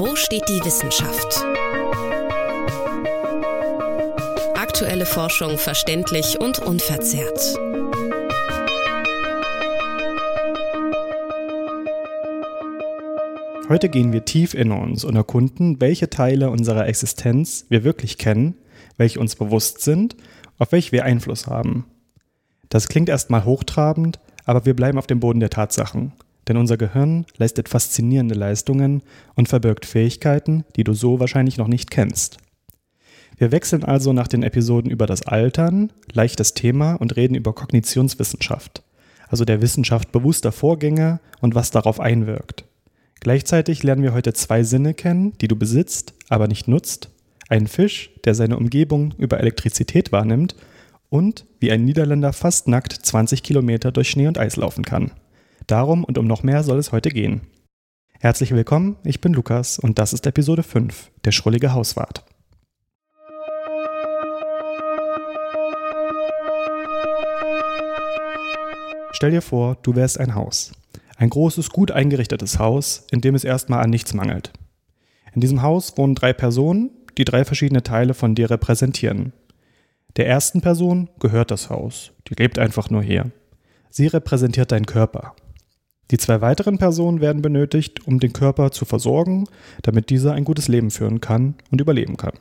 Wo steht die Wissenschaft? Aktuelle Forschung verständlich und unverzerrt. Heute gehen wir tief in uns und erkunden, welche Teile unserer Existenz wir wirklich kennen, welche uns bewusst sind, auf welche wir Einfluss haben. Das klingt erstmal hochtrabend, aber wir bleiben auf dem Boden der Tatsachen. Denn unser Gehirn leistet faszinierende Leistungen und verbirgt Fähigkeiten, die du so wahrscheinlich noch nicht kennst. Wir wechseln also nach den Episoden über das Altern, leichtes Thema und reden über Kognitionswissenschaft, also der Wissenschaft bewusster Vorgänge und was darauf einwirkt. Gleichzeitig lernen wir heute zwei Sinne kennen, die du besitzt, aber nicht nutzt. Einen Fisch, der seine Umgebung über Elektrizität wahrnimmt und wie ein Niederländer fast nackt 20 Kilometer durch Schnee und Eis laufen kann. Darum und um noch mehr soll es heute gehen. Herzlich willkommen, ich bin Lukas und das ist Episode 5, der schrullige Hauswart. Stell dir vor, du wärst ein Haus. Ein großes, gut eingerichtetes Haus, in dem es erstmal an nichts mangelt. In diesem Haus wohnen drei Personen, die drei verschiedene Teile von dir repräsentieren. Der ersten Person gehört das Haus, die lebt einfach nur hier. Sie repräsentiert deinen Körper. Die zwei weiteren Personen werden benötigt, um den Körper zu versorgen, damit dieser ein gutes Leben führen kann und überleben kann.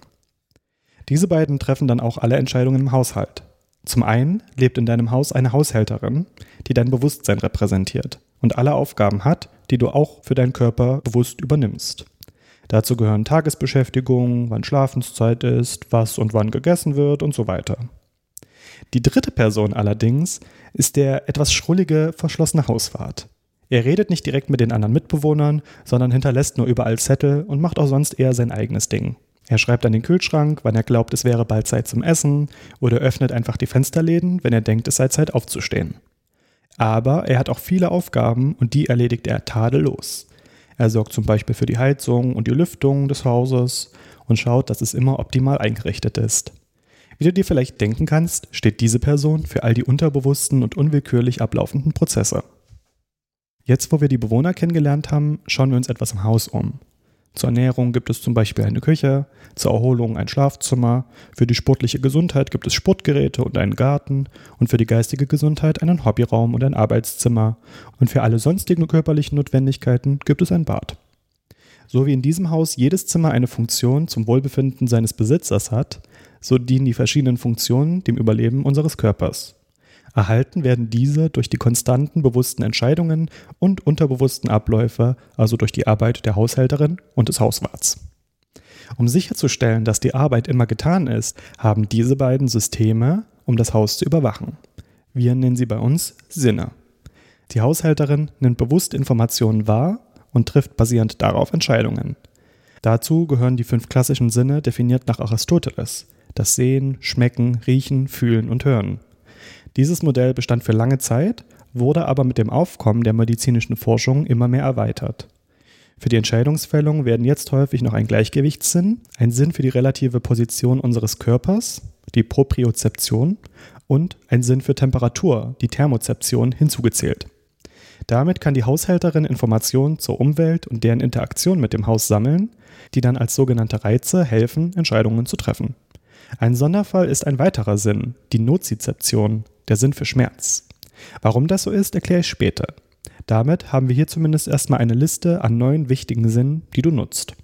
Diese beiden treffen dann auch alle Entscheidungen im Haushalt. Zum einen lebt in deinem Haus eine Haushälterin, die dein Bewusstsein repräsentiert und alle Aufgaben hat, die du auch für deinen Körper bewusst übernimmst. Dazu gehören Tagesbeschäftigung, wann Schlafenszeit ist, was und wann gegessen wird und so weiter. Die dritte Person allerdings ist der etwas schrullige, verschlossene Hauswart. Er redet nicht direkt mit den anderen Mitbewohnern, sondern hinterlässt nur überall Zettel und macht auch sonst eher sein eigenes Ding. Er schreibt an den Kühlschrank, wann er glaubt, es wäre bald Zeit zum Essen, oder öffnet einfach die Fensterläden, wenn er denkt, es sei Zeit aufzustehen. Aber er hat auch viele Aufgaben und die erledigt er tadellos. Er sorgt zum Beispiel für die Heizung und die Lüftung des Hauses und schaut, dass es immer optimal eingerichtet ist. Wie du dir vielleicht denken kannst, steht diese Person für all die unterbewussten und unwillkürlich ablaufenden Prozesse. Jetzt, wo wir die Bewohner kennengelernt haben, schauen wir uns etwas im Haus um. Zur Ernährung gibt es zum Beispiel eine Küche, zur Erholung ein Schlafzimmer, für die sportliche Gesundheit gibt es Sportgeräte und einen Garten und für die geistige Gesundheit einen Hobbyraum und ein Arbeitszimmer und für alle sonstigen körperlichen Notwendigkeiten gibt es ein Bad. So wie in diesem Haus jedes Zimmer eine Funktion zum Wohlbefinden seines Besitzers hat, so dienen die verschiedenen Funktionen dem Überleben unseres Körpers. Erhalten werden diese durch die konstanten bewussten Entscheidungen und unterbewussten Abläufe, also durch die Arbeit der Haushälterin und des Hauswarts. Um sicherzustellen, dass die Arbeit immer getan ist, haben diese beiden Systeme, um das Haus zu überwachen. Wir nennen sie bei uns Sinne. Die Haushälterin nimmt bewusst Informationen wahr und trifft basierend darauf Entscheidungen. Dazu gehören die fünf klassischen Sinne definiert nach Aristoteles. Das Sehen, Schmecken, Riechen, Fühlen und Hören. Dieses Modell bestand für lange Zeit, wurde aber mit dem Aufkommen der medizinischen Forschung immer mehr erweitert. Für die Entscheidungsfällung werden jetzt häufig noch ein Gleichgewichtssinn, ein Sinn für die relative Position unseres Körpers, die Propriozeption, und ein Sinn für Temperatur, die Thermozeption, hinzugezählt. Damit kann die Haushälterin Informationen zur Umwelt und deren Interaktion mit dem Haus sammeln, die dann als sogenannte Reize helfen, Entscheidungen zu treffen. Ein Sonderfall ist ein weiterer Sinn, die Nozizeption, der Sinn für Schmerz. Warum das so ist, erkläre ich später. Damit haben wir hier zumindest erstmal eine Liste an neun wichtigen Sinnen, die du nutzt.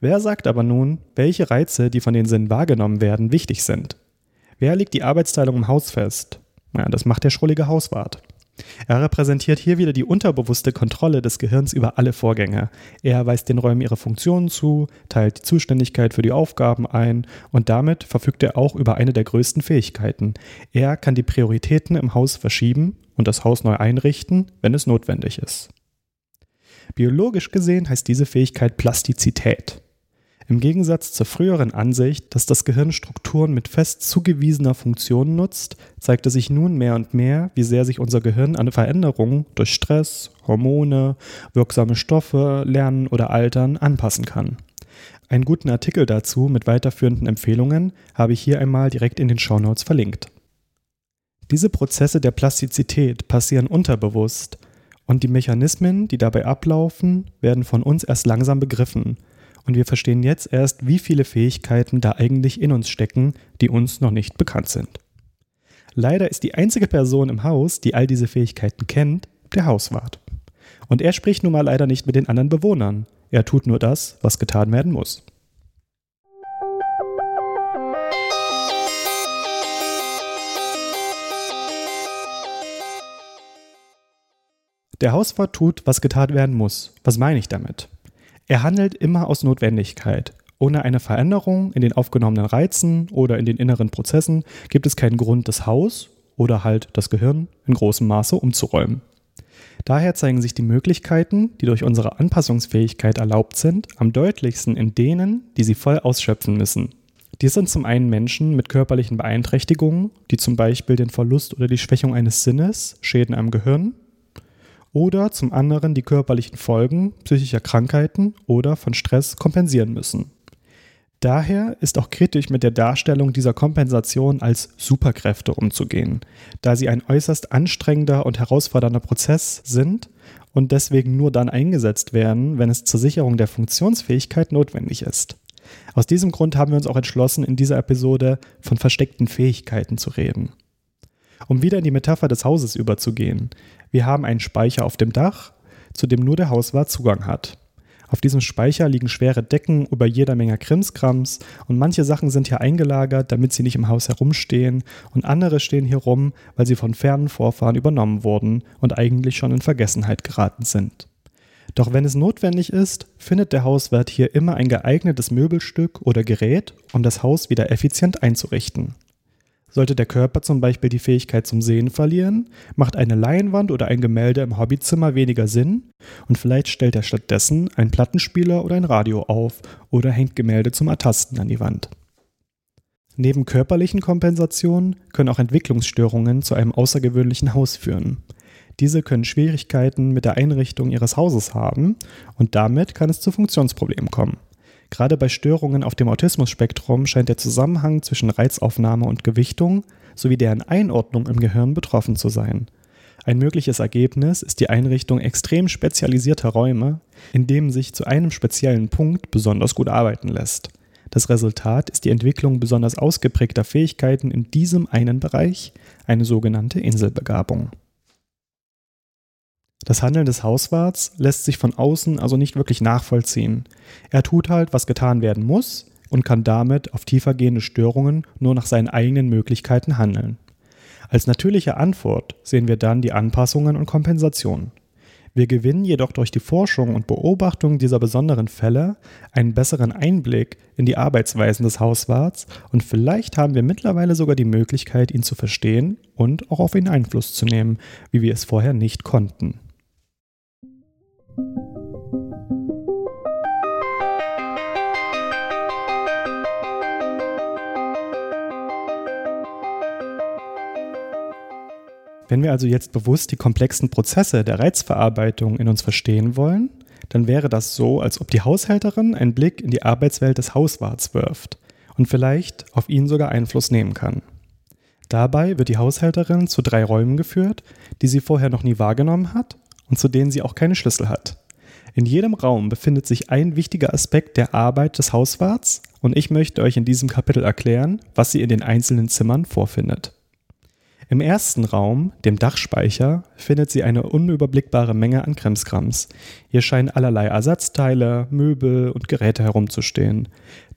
Wer sagt aber nun, welche Reize, die von den Sinnen wahrgenommen werden, wichtig sind? Wer legt die Arbeitsteilung im Haus fest? Ja, das macht der schrullige Hauswart. Er repräsentiert hier wieder die unterbewusste Kontrolle des Gehirns über alle Vorgänge. Er weist den Räumen ihre Funktionen zu, teilt die Zuständigkeit für die Aufgaben ein und damit verfügt er auch über eine der größten Fähigkeiten. Er kann die Prioritäten im Haus verschieben und das Haus neu einrichten, wenn es notwendig ist. Biologisch gesehen heißt diese Fähigkeit Plastizität. Im Gegensatz zur früheren Ansicht, dass das Gehirn Strukturen mit fest zugewiesener Funktion nutzt, zeigte sich nun mehr und mehr, wie sehr sich unser Gehirn an Veränderungen durch Stress, Hormone, wirksame Stoffe, Lernen oder Altern anpassen kann. Einen guten Artikel dazu mit weiterführenden Empfehlungen habe ich hier einmal direkt in den Shownotes verlinkt. Diese Prozesse der Plastizität passieren unterbewusst Und die Mechanismen, die dabei ablaufen, werden von uns erst langsam begriffen. Und wir verstehen jetzt erst, wie viele Fähigkeiten da eigentlich in uns stecken, die uns noch nicht bekannt sind. Leider ist die einzige Person im Haus, die all diese Fähigkeiten kennt, der Hauswart. Und er spricht nun mal leider nicht mit den anderen Bewohnern. Er tut nur das, was getan werden muss. Der Hauswart tut, was getan werden muss. Was meine ich damit? Er handelt immer aus Notwendigkeit. Ohne eine Veränderung in den aufgenommenen Reizen oder in den inneren Prozessen gibt es keinen Grund, das Haus oder halt das Gehirn in großem Maße umzuräumen. Daher zeigen sich die Möglichkeiten, die durch unsere Anpassungsfähigkeit erlaubt sind, am deutlichsten in denen, die sie voll ausschöpfen müssen. Dies sind zum einen Menschen mit körperlichen Beeinträchtigungen, die zum Beispiel den Verlust oder die Schwächung eines Sinnes, Schäden am Gehirn oder zum anderen die körperlichen Folgen psychischer Krankheiten oder von Stress kompensieren müssen. Daher ist auch kritisch mit der Darstellung dieser Kompensation als Superkräfte umzugehen, da sie ein äußerst anstrengender und herausfordernder Prozess sind und deswegen nur dann eingesetzt werden, wenn es zur Sicherung der Funktionsfähigkeit notwendig ist. Aus diesem Grund haben wir uns auch entschlossen, in dieser Episode von versteckten Fähigkeiten zu reden. Um wieder in die Metapher des Hauses überzugehen. Wir haben einen Speicher auf dem Dach, zu dem nur der Hauswart Zugang hat. Auf diesem Speicher liegen schwere Decken über jeder Menge Krimskrams und manche Sachen sind hier eingelagert, damit sie nicht im Haus herumstehen und andere stehen hier rum, weil sie von fernen Vorfahren übernommen wurden und eigentlich schon in Vergessenheit geraten sind. Doch wenn es notwendig ist, findet der Hauswart hier immer ein geeignetes Möbelstück oder Gerät, um das Haus wieder effizient einzurichten. Sollte der Körper zum Beispiel die Fähigkeit zum Sehen verlieren, macht eine Leinwand oder ein Gemälde im Hobbyzimmer weniger Sinn und vielleicht stellt er stattdessen einen Plattenspieler oder ein Radio auf oder hängt Gemälde zum Ertasten an die Wand. Neben körperlichen Kompensationen können auch Entwicklungsstörungen zu einem außergewöhnlichen Haus führen. Diese können Schwierigkeiten mit der Einrichtung ihres Hauses haben und damit kann es zu Funktionsproblemen kommen. Gerade bei Störungen auf dem Autismus-Spektrum scheint der Zusammenhang zwischen Reizaufnahme und Gewichtung sowie deren Einordnung im Gehirn betroffen zu sein. Ein mögliches Ergebnis ist die Einrichtung extrem spezialisierter Räume, in denen sich zu einem speziellen Punkt besonders gut arbeiten lässt. Das Resultat ist die Entwicklung besonders ausgeprägter Fähigkeiten in diesem einen Bereich, eine sogenannte Inselbegabung. Das Handeln des Hauswarts lässt sich von außen also nicht wirklich nachvollziehen. Er tut halt, was getan werden muss und kann damit auf tiefergehende Störungen nur nach seinen eigenen Möglichkeiten handeln. Als natürliche Antwort sehen wir dann die Anpassungen und Kompensationen. Wir gewinnen jedoch durch die Forschung und Beobachtung dieser besonderen Fälle einen besseren Einblick in die Arbeitsweisen des Hauswarts und vielleicht haben wir mittlerweile sogar die Möglichkeit, ihn zu verstehen und auch auf ihn Einfluss zu nehmen, wie wir es vorher nicht konnten. Wenn wir also jetzt bewusst die komplexen Prozesse der Reizverarbeitung in uns verstehen wollen, dann wäre das so, als ob die Haushälterin einen Blick in die Arbeitswelt des Hauswarts wirft und vielleicht auf ihn sogar Einfluss nehmen kann. Dabei wird die Haushälterin zu drei Räumen geführt, die sie vorher noch nie wahrgenommen hat und zu denen sie auch keine Schlüssel hat. In jedem Raum befindet sich ein wichtiger Aspekt der Arbeit des Hauswarts und ich möchte euch in diesem Kapitel erklären, was sie in den einzelnen Zimmern vorfindet. Im ersten Raum, dem Dachspeicher, findet sie eine unüberblickbare Menge an Krimskrams. Hier scheinen allerlei Ersatzteile, Möbel und Geräte herumzustehen.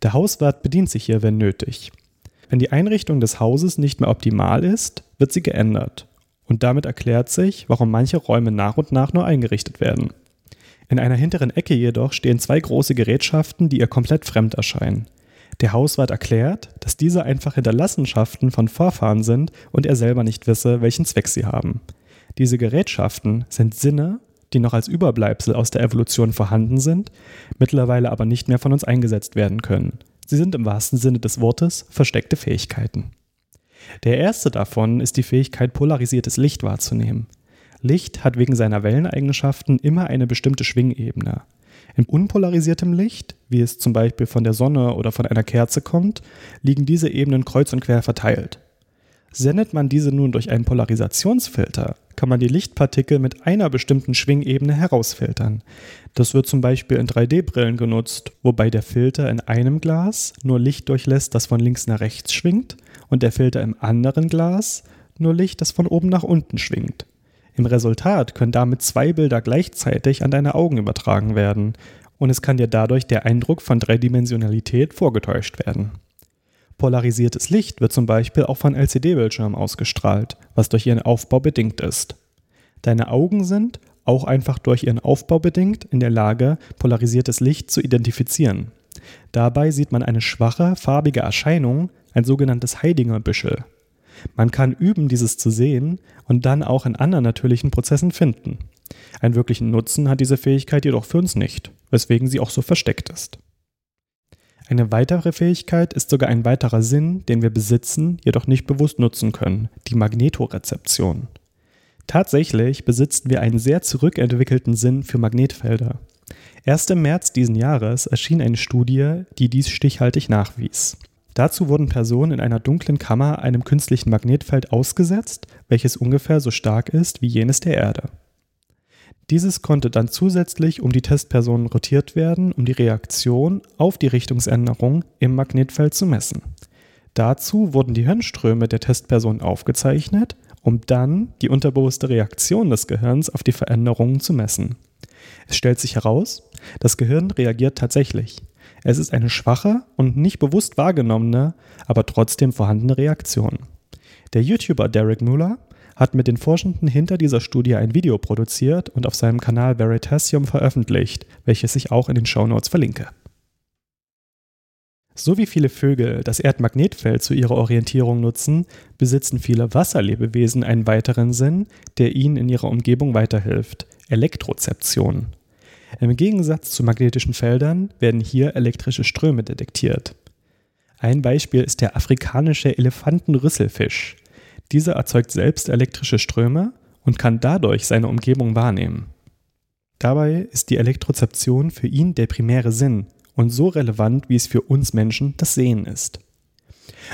Der Hauswart bedient sich hier, wenn nötig. Wenn die Einrichtung des Hauses nicht mehr optimal ist, wird sie geändert. Und damit erklärt sich, warum manche Räume nach und nach nur eingerichtet werden. In einer hinteren Ecke jedoch stehen zwei große Gerätschaften, die ihr komplett fremd erscheinen. Der Hauswart erklärt, dass diese einfach Hinterlassenschaften von Vorfahren sind und er selber nicht wisse, welchen Zweck sie haben. Diese Gerätschaften sind Sinne, die noch als Überbleibsel aus der Evolution vorhanden sind, mittlerweile aber nicht mehr von uns eingesetzt werden können. Sie sind im wahrsten Sinne des Wortes versteckte Fähigkeiten. Der erste davon ist die Fähigkeit, polarisiertes Licht wahrzunehmen. Licht hat wegen seiner Welleneigenschaften immer eine bestimmte Schwingebene. In unpolarisiertem Licht, wie es zum Beispiel von der Sonne oder von einer Kerze kommt, liegen diese Ebenen kreuz und quer verteilt. Sendet man diese nun durch einen Polarisationsfilter, kann man die Lichtpartikel mit einer bestimmten Schwingebene herausfiltern. Das wird zum Beispiel in 3D-Brillen genutzt, wobei der Filter in einem Glas nur Licht durchlässt, das von links nach rechts schwingt, und der Filter im anderen Glas nur Licht, das von oben nach unten schwingt. Im Resultat können damit zwei Bilder gleichzeitig an deine Augen übertragen werden, und es kann dir dadurch der Eindruck von Dreidimensionalität vorgetäuscht werden. Polarisiertes Licht wird zum Beispiel auch von LCD-Bildschirmen ausgestrahlt, was durch ihren Aufbau bedingt ist. Deine Augen sind, auch einfach durch ihren Aufbau bedingt, in der Lage, polarisiertes Licht zu identifizieren. Dabei sieht man eine schwache, farbige Erscheinung, ein sogenanntes Heidinger-Büschel. Man kann üben, dieses zu sehen und dann auch in anderen natürlichen Prozessen finden. Einen wirklichen Nutzen hat diese Fähigkeit jedoch für uns nicht, weswegen sie auch so versteckt ist. Eine weitere Fähigkeit ist sogar ein weiterer Sinn, den wir besitzen, jedoch nicht bewusst nutzen können, die Magnetorezeption. Tatsächlich besitzen wir einen sehr zurückentwickelten Sinn für Magnetfelder. Erst im März diesen Jahres erschien eine Studie, die dies stichhaltig nachwies. Dazu wurden Personen in einer dunklen Kammer einem künstlichen Magnetfeld ausgesetzt, welches ungefähr so stark ist wie jenes der Erde. Dieses konnte dann zusätzlich um die Testpersonen rotiert werden, um die Reaktion auf die Richtungsänderung im Magnetfeld zu messen. Dazu wurden die Hirnströme der Testpersonen aufgezeichnet, um dann die unterbewusste Reaktion des Gehirns auf die Veränderungen zu messen. Es stellt sich heraus, das Gehirn reagiert tatsächlich. Es ist eine schwache und nicht bewusst wahrgenommene, aber trotzdem vorhandene Reaktion. Der YouTuber Derek Muller hat mit den Forschenden hinter dieser Studie ein Video produziert und auf seinem Kanal Veritasium veröffentlicht, welches ich auch in den Shownotes verlinke. So wie viele Vögel das Erdmagnetfeld zu ihrer Orientierung nutzen, besitzen viele Wasserlebewesen einen weiteren Sinn, der ihnen in ihrer Umgebung weiterhilft, Elektrozeption. Im Gegensatz zu magnetischen Feldern werden hier elektrische Ströme detektiert. Ein Beispiel ist der afrikanische Elefantenrüsselfisch. Dieser erzeugt selbst elektrische Ströme und kann dadurch seine Umgebung wahrnehmen. Dabei ist die Elektrozeption für ihn der primäre Sinn und so relevant, wie es für uns Menschen das Sehen ist.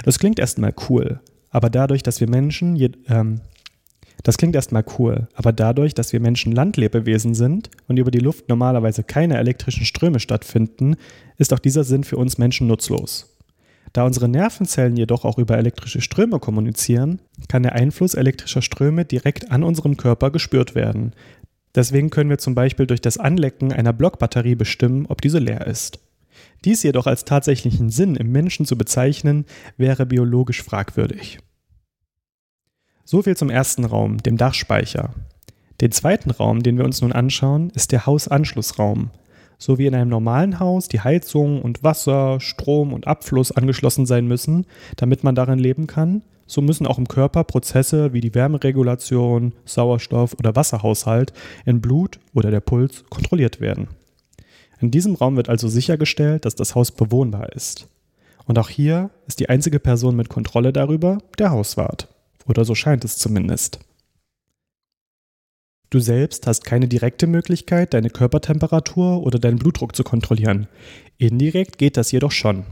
Das klingt erstmal cool, aber dadurch, dass wir Menschen, ähm, das klingt erstmal cool, aber dadurch, dass wir Menschen Landlebewesen sind und über die Luft normalerweise keine elektrischen Ströme stattfinden, ist auch dieser Sinn für uns Menschen nutzlos. Da unsere Nervenzellen jedoch auch über elektrische Ströme kommunizieren, kann der Einfluss elektrischer Ströme direkt an unserem Körper gespürt werden. Deswegen können wir zum Beispiel durch das Anlecken einer Blockbatterie bestimmen, ob diese leer ist. Dies jedoch als tatsächlichen Sinn im Menschen zu bezeichnen, wäre biologisch fragwürdig. So viel zum ersten Raum, dem Dachspeicher. Den zweiten Raum, den wir uns nun anschauen, ist der Hausanschlussraum so wie in einem normalen Haus die Heizung und Wasser, Strom und Abfluss angeschlossen sein müssen, damit man darin leben kann, so müssen auch im Körper Prozesse wie die Wärmeregulation, Sauerstoff oder Wasserhaushalt in Blut oder der Puls kontrolliert werden. In diesem Raum wird also sichergestellt, dass das Haus bewohnbar ist. Und auch hier ist die einzige Person mit Kontrolle darüber der Hauswart. Oder so scheint es zumindest. Du selbst hast keine direkte Möglichkeit, deine Körpertemperatur oder deinen Blutdruck zu kontrollieren. Indirekt geht das jedoch schon.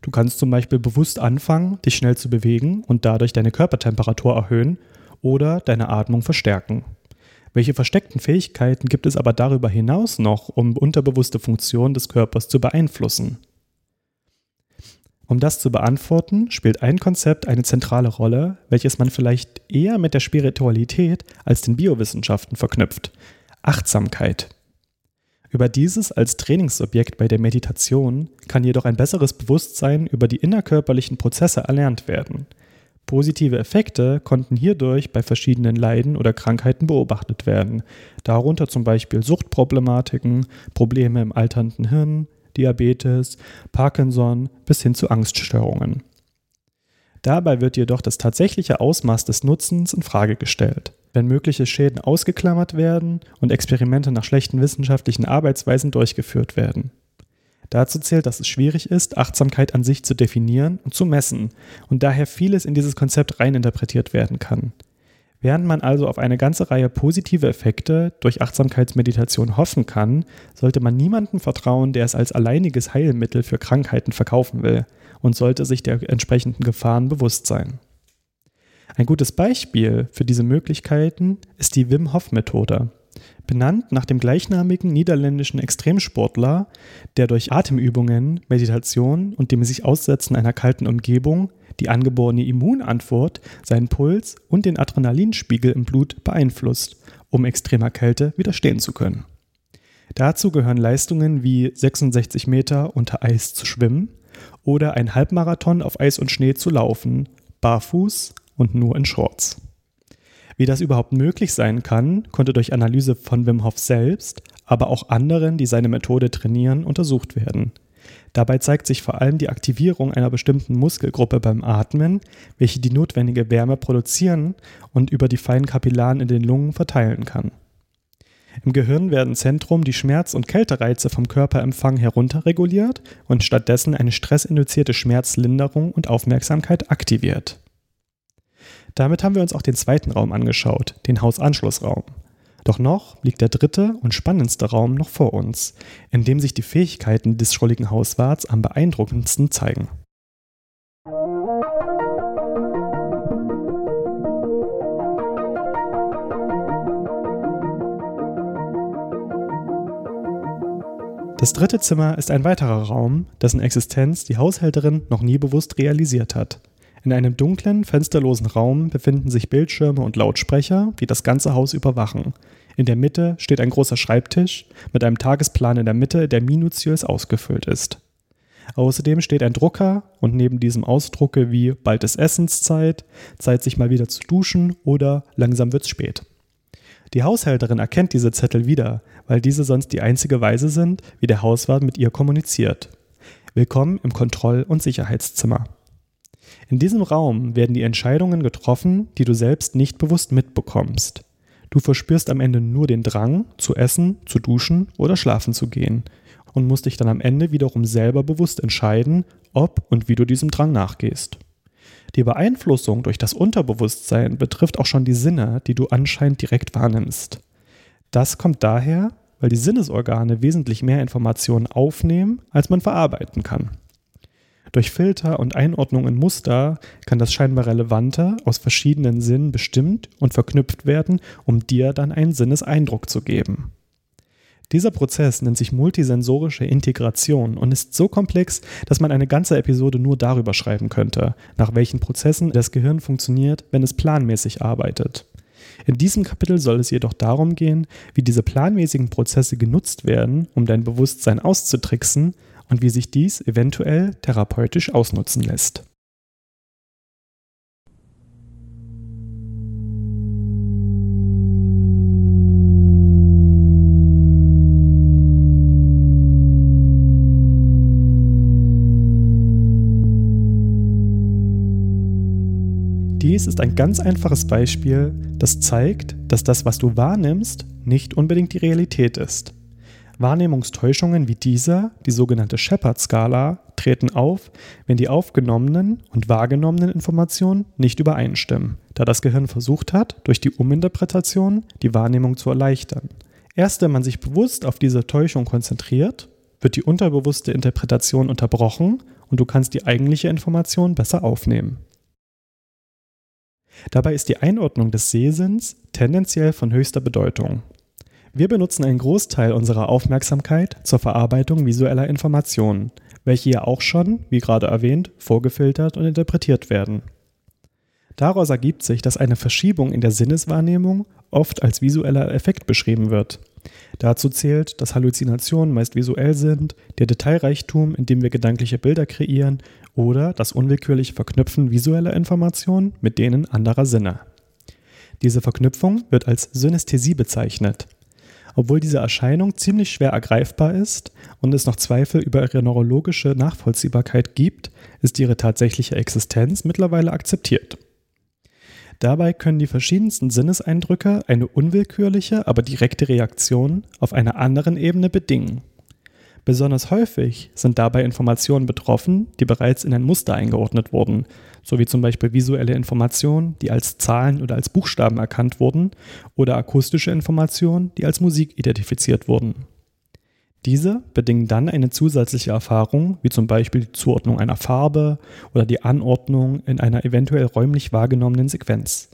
Du kannst zum Beispiel bewusst anfangen, dich schnell zu bewegen und dadurch deine Körpertemperatur erhöhen oder deine Atmung verstärken. Welche versteckten Fähigkeiten gibt es aber darüber hinaus noch, um unterbewusste Funktionen des Körpers zu beeinflussen? Um das zu beantworten, spielt ein Konzept eine zentrale Rolle, welches man vielleicht eher mit der Spiritualität als den Biowissenschaften verknüpft. Achtsamkeit. Über dieses als Trainingsobjekt bei der Meditation kann jedoch ein besseres Bewusstsein über die innerkörperlichen Prozesse erlernt werden. Positive Effekte konnten hierdurch bei verschiedenen Leiden oder Krankheiten beobachtet werden, darunter zum Beispiel Suchtproblematiken, Probleme im alternden Hirn, Diabetes, Parkinson bis hin zu Angststörungen. Dabei wird jedoch das tatsächliche Ausmaß des Nutzens in Frage gestellt. Wenn mögliche Schäden ausgeklammert werden und Experimente nach schlechten wissenschaftlichen Arbeitsweisen durchgeführt werden. Dazu zählt, dass es schwierig ist, Achtsamkeit an sich zu definieren und zu messen und daher vieles in dieses Konzept reininterpretiert werden kann. Während man also auf eine ganze Reihe positive Effekte durch Achtsamkeitsmeditation hoffen kann, sollte man niemandem vertrauen, der es als alleiniges Heilmittel für Krankheiten verkaufen will und sollte sich der entsprechenden Gefahren bewusst sein. Ein gutes Beispiel für diese Möglichkeiten ist die Wim Hof Methode. Benannt nach dem gleichnamigen niederländischen Extremsportler, der durch Atemübungen, Meditation und dem sich Aussetzen einer kalten Umgebung die angeborene Immunantwort, seinen Puls und den Adrenalinspiegel im Blut beeinflusst, um extremer Kälte widerstehen zu können. Dazu gehören Leistungen wie 66 Meter unter Eis zu schwimmen oder ein Halbmarathon auf Eis und Schnee zu laufen, barfuß und nur in Shorts. Wie das überhaupt möglich sein kann, konnte durch Analyse von Wim Hof selbst, aber auch anderen, die seine Methode trainieren, untersucht werden. Dabei zeigt sich vor allem die Aktivierung einer bestimmten Muskelgruppe beim Atmen, welche die notwendige Wärme produzieren und über die feinen Kapillaren in den Lungen verteilen kann. Im Gehirn werden Zentrum die Schmerz- und Kältereize vom Körperempfang herunterreguliert und stattdessen eine stressinduzierte Schmerzlinderung und Aufmerksamkeit aktiviert. Damit haben wir uns auch den zweiten Raum angeschaut, den Hausanschlussraum. Doch noch liegt der dritte und spannendste Raum noch vor uns, in dem sich die Fähigkeiten des schrulligen Hauswarts am beeindruckendsten zeigen. Das dritte Zimmer ist ein weiterer Raum, dessen Existenz die Haushälterin noch nie bewusst realisiert hat. In einem dunklen, fensterlosen Raum befinden sich Bildschirme und Lautsprecher, die das ganze Haus überwachen. In der Mitte steht ein großer Schreibtisch mit einem Tagesplan in der Mitte, der minutiös ausgefüllt ist. Außerdem steht ein Drucker und neben diesem Ausdrucke wie bald ist Essenszeit, Zeit sich mal wieder zu duschen oder langsam wird's spät. Die Haushälterin erkennt diese Zettel wieder, weil diese sonst die einzige Weise sind, wie der Hauswart mit ihr kommuniziert. Willkommen im Kontroll- und Sicherheitszimmer. In diesem Raum werden die Entscheidungen getroffen, die du selbst nicht bewusst mitbekommst. Du verspürst am Ende nur den Drang, zu essen, zu duschen oder schlafen zu gehen und musst dich dann am Ende wiederum selber bewusst entscheiden, ob und wie du diesem Drang nachgehst. Die Beeinflussung durch das Unterbewusstsein betrifft auch schon die Sinne, die du anscheinend direkt wahrnimmst. Das kommt daher, weil die Sinnesorgane wesentlich mehr Informationen aufnehmen, als man verarbeiten kann. Durch Filter und Einordnung in Muster kann das scheinbar Relevante aus verschiedenen Sinnen bestimmt und verknüpft werden, um dir dann einen Sinneseindruck zu geben. Dieser Prozess nennt sich multisensorische Integration und ist so komplex, dass man eine ganze Episode nur darüber schreiben könnte, nach welchen Prozessen das Gehirn funktioniert, wenn es planmäßig arbeitet. In diesem Kapitel soll es jedoch darum gehen, wie diese planmäßigen Prozesse genutzt werden, um dein Bewusstsein auszutricksen und wie sich dies eventuell therapeutisch ausnutzen lässt. Dies ist ein ganz einfaches Beispiel, das zeigt, dass das, was du wahrnimmst, nicht unbedingt die Realität ist. Wahrnehmungstäuschungen wie dieser, die sogenannte Shepard-Skala, treten auf, wenn die aufgenommenen und wahrgenommenen Informationen nicht übereinstimmen, da das Gehirn versucht hat, durch die Uminterpretation die Wahrnehmung zu erleichtern. Erst wenn man sich bewusst auf diese Täuschung konzentriert, wird die unterbewusste Interpretation unterbrochen und du kannst die eigentliche Information besser aufnehmen. Dabei ist die Einordnung des Sehsinns tendenziell von höchster Bedeutung. Wir benutzen einen Großteil unserer Aufmerksamkeit zur Verarbeitung visueller Informationen, welche ja auch schon, wie gerade erwähnt, vorgefiltert und interpretiert werden. Daraus ergibt sich, dass eine Verschiebung in der Sinneswahrnehmung oft als visueller Effekt beschrieben wird. Dazu zählt, dass Halluzinationen meist visuell sind, der Detailreichtum, in dem wir gedankliche Bilder kreieren oder das unwillkürliche Verknüpfen visueller Informationen mit denen anderer Sinne. Diese Verknüpfung wird als Synästhesie bezeichnet. Obwohl diese Erscheinung ziemlich schwer ergreifbar ist und es noch Zweifel über ihre neurologische Nachvollziehbarkeit gibt, ist ihre tatsächliche Existenz mittlerweile akzeptiert. Dabei können die verschiedensten Sinneseindrücke eine unwillkürliche, aber direkte Reaktion auf einer anderen Ebene bedingen. Besonders häufig sind dabei Informationen betroffen, die bereits in ein Muster eingeordnet wurden, sowie zum Beispiel visuelle Informationen, die als Zahlen oder als Buchstaben erkannt wurden, oder akustische Informationen, die als Musik identifiziert wurden. Diese bedingen dann eine zusätzliche Erfahrung, wie zum Beispiel die Zuordnung einer Farbe oder die Anordnung in einer eventuell räumlich wahrgenommenen Sequenz.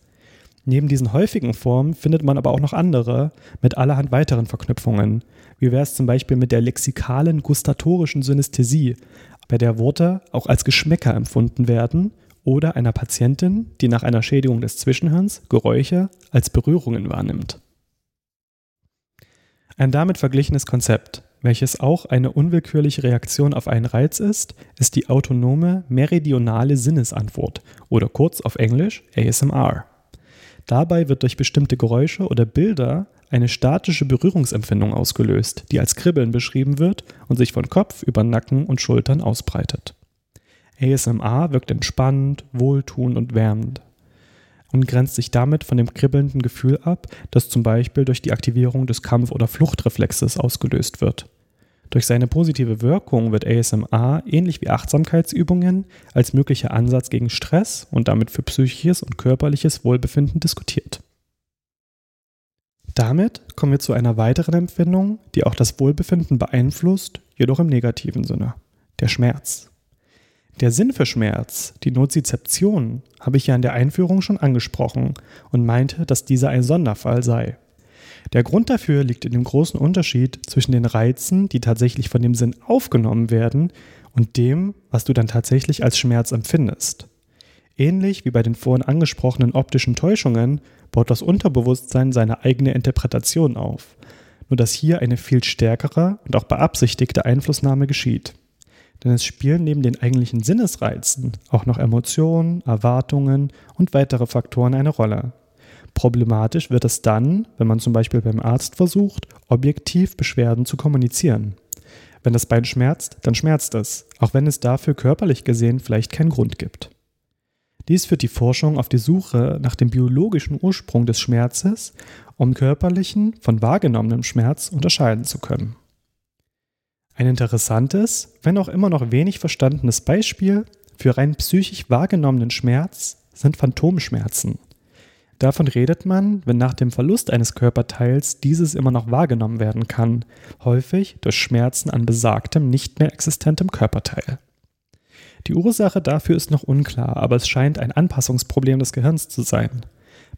Neben diesen häufigen Formen findet man aber auch noch andere mit allerhand weiteren Verknüpfungen. Wie wäre es zum Beispiel mit der lexikalen gustatorischen Synästhesie, bei der Worte auch als Geschmäcker empfunden werden, oder einer Patientin, die nach einer Schädigung des Zwischenhirns Geräusche als Berührungen wahrnimmt. Ein damit verglichenes Konzept, welches auch eine unwillkürliche Reaktion auf einen Reiz ist, ist die autonome meridionale Sinnesantwort oder kurz auf Englisch ASMR. Dabei wird durch bestimmte Geräusche oder Bilder eine statische Berührungsempfindung ausgelöst, die als Kribbeln beschrieben wird und sich von Kopf über Nacken und Schultern ausbreitet. ASMR wirkt entspannend, wohltuend und wärmend und grenzt sich damit von dem kribbelnden Gefühl ab, das zum Beispiel durch die Aktivierung des Kampf- oder Fluchtreflexes ausgelöst wird. Durch seine positive Wirkung wird ASMR ähnlich wie Achtsamkeitsübungen als möglicher Ansatz gegen Stress und damit für psychisches und körperliches Wohlbefinden diskutiert. Damit kommen wir zu einer weiteren Empfindung, die auch das Wohlbefinden beeinflusst, jedoch im negativen Sinne, der Schmerz. Der Sinn für Schmerz, die Nozizeption, habe ich ja in der Einführung schon angesprochen und meinte, dass dieser ein Sonderfall sei. Der Grund dafür liegt in dem großen Unterschied zwischen den Reizen, die tatsächlich von dem Sinn aufgenommen werden, und dem, was du dann tatsächlich als Schmerz empfindest. Ähnlich wie bei den vorhin angesprochenen optischen Täuschungen baut das Unterbewusstsein seine eigene Interpretation auf, nur dass hier eine viel stärkere und auch beabsichtigte Einflussnahme geschieht. Denn es spielen neben den eigentlichen Sinnesreizen auch noch Emotionen, Erwartungen und weitere Faktoren eine Rolle. Problematisch wird es dann, wenn man zum Beispiel beim Arzt versucht, objektiv Beschwerden zu kommunizieren. Wenn das Bein schmerzt, dann schmerzt es, auch wenn es dafür körperlich gesehen vielleicht keinen Grund gibt. Dies führt die Forschung auf die Suche nach dem biologischen Ursprung des Schmerzes, um körperlichen von wahrgenommenem Schmerz unterscheiden zu können. Ein interessantes, wenn auch immer noch wenig verstandenes Beispiel für rein psychisch wahrgenommenen Schmerz sind Phantomschmerzen. Davon redet man, wenn nach dem Verlust eines Körperteils dieses immer noch wahrgenommen werden kann, häufig durch Schmerzen an besagtem nicht mehr existentem Körperteil. Die Ursache dafür ist noch unklar, aber es scheint ein Anpassungsproblem des Gehirns zu sein.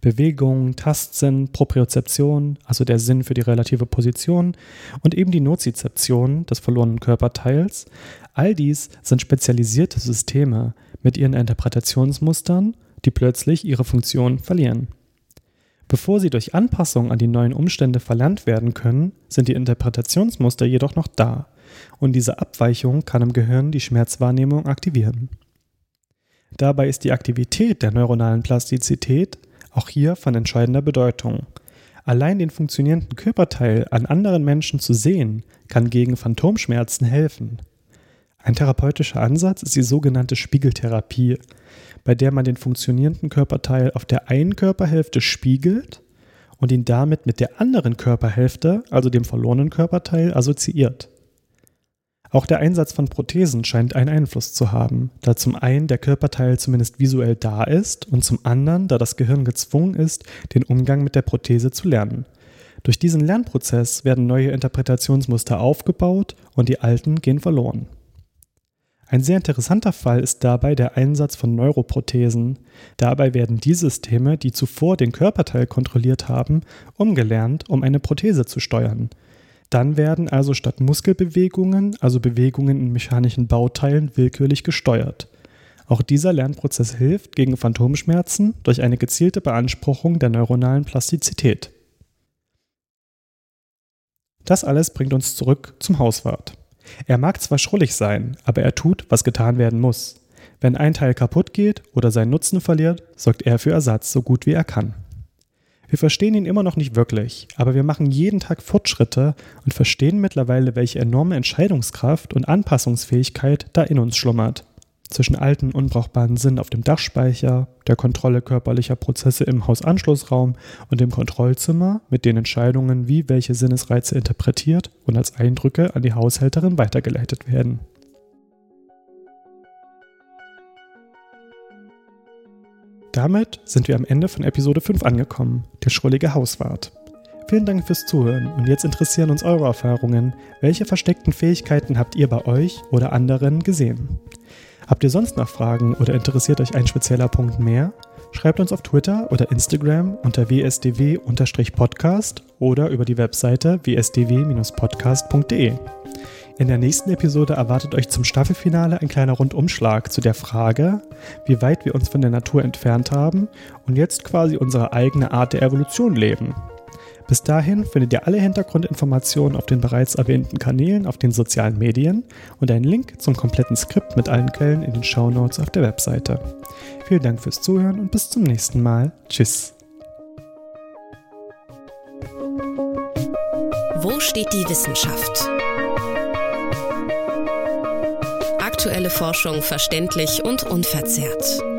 Bewegung, Tastsinn, Propriozeption, also der Sinn für die relative Position und eben die Nozizeption des verlorenen Körperteils, all dies sind spezialisierte Systeme mit ihren Interpretationsmustern die plötzlich ihre Funktion verlieren. Bevor sie durch Anpassung an die neuen Umstände verlernt werden können, sind die Interpretationsmuster jedoch noch da und diese Abweichung kann im Gehirn die Schmerzwahrnehmung aktivieren. Dabei ist die Aktivität der neuronalen Plastizität auch hier von entscheidender Bedeutung. Allein den funktionierenden Körperteil an anderen Menschen zu sehen, kann gegen Phantomschmerzen helfen. Ein therapeutischer Ansatz ist die sogenannte Spiegeltherapie, bei der man den funktionierenden Körperteil auf der einen Körperhälfte spiegelt und ihn damit mit der anderen Körperhälfte, also dem verlorenen Körperteil, assoziiert. Auch der Einsatz von Prothesen scheint einen Einfluss zu haben, da zum einen der Körperteil zumindest visuell da ist und zum anderen, da das Gehirn gezwungen ist, den Umgang mit der Prothese zu lernen. Durch diesen Lernprozess werden neue Interpretationsmuster aufgebaut und die alten gehen verloren. Ein sehr interessanter Fall ist dabei der Einsatz von Neuroprothesen. Dabei werden die Systeme, die zuvor den Körperteil kontrolliert haben, umgelernt, um eine Prothese zu steuern. Dann werden also statt Muskelbewegungen, also Bewegungen in mechanischen Bauteilen, willkürlich gesteuert. Auch dieser Lernprozess hilft gegen Phantomschmerzen durch eine gezielte Beanspruchung der neuronalen Plastizität. Das alles bringt uns zurück zum Hauswart. Er mag zwar schrullig sein, aber er tut, was getan werden muss. Wenn ein Teil kaputt geht oder seinen Nutzen verliert, sorgt er für Ersatz so gut wie er kann. Wir verstehen ihn immer noch nicht wirklich, aber wir machen jeden Tag Fortschritte und verstehen mittlerweile, welche enorme Entscheidungskraft und Anpassungsfähigkeit da in uns schlummert zwischen alten, unbrauchbaren Sinn auf dem Dachspeicher, der Kontrolle körperlicher Prozesse im Hausanschlussraum und dem Kontrollzimmer mit den Entscheidungen, wie welche Sinnesreize interpretiert und als Eindrücke an die Haushälterin weitergeleitet werden. Damit sind wir am Ende von Episode 5 angekommen, der schrullige Hauswart. Vielen Dank fürs Zuhören und jetzt interessieren uns eure Erfahrungen. Welche versteckten Fähigkeiten habt ihr bei euch oder anderen gesehen? Habt ihr sonst noch Fragen oder interessiert euch ein spezieller Punkt mehr? Schreibt uns auf Twitter oder Instagram unter wsdw-podcast oder über die Webseite wsdw-podcast.de. In der nächsten Episode erwartet euch zum Staffelfinale ein kleiner Rundumschlag zu der Frage, wie weit wir uns von der Natur entfernt haben und jetzt quasi unsere eigene Art der Evolution leben. Bis dahin findet ihr alle Hintergrundinformationen auf den bereits erwähnten Kanälen auf den sozialen Medien und einen Link zum kompletten Skript mit allen Quellen in den Shownotes auf der Webseite. Vielen Dank fürs Zuhören und bis zum nächsten Mal. Tschüss. Wo steht die Wissenschaft? Aktuelle Forschung verständlich und unverzerrt.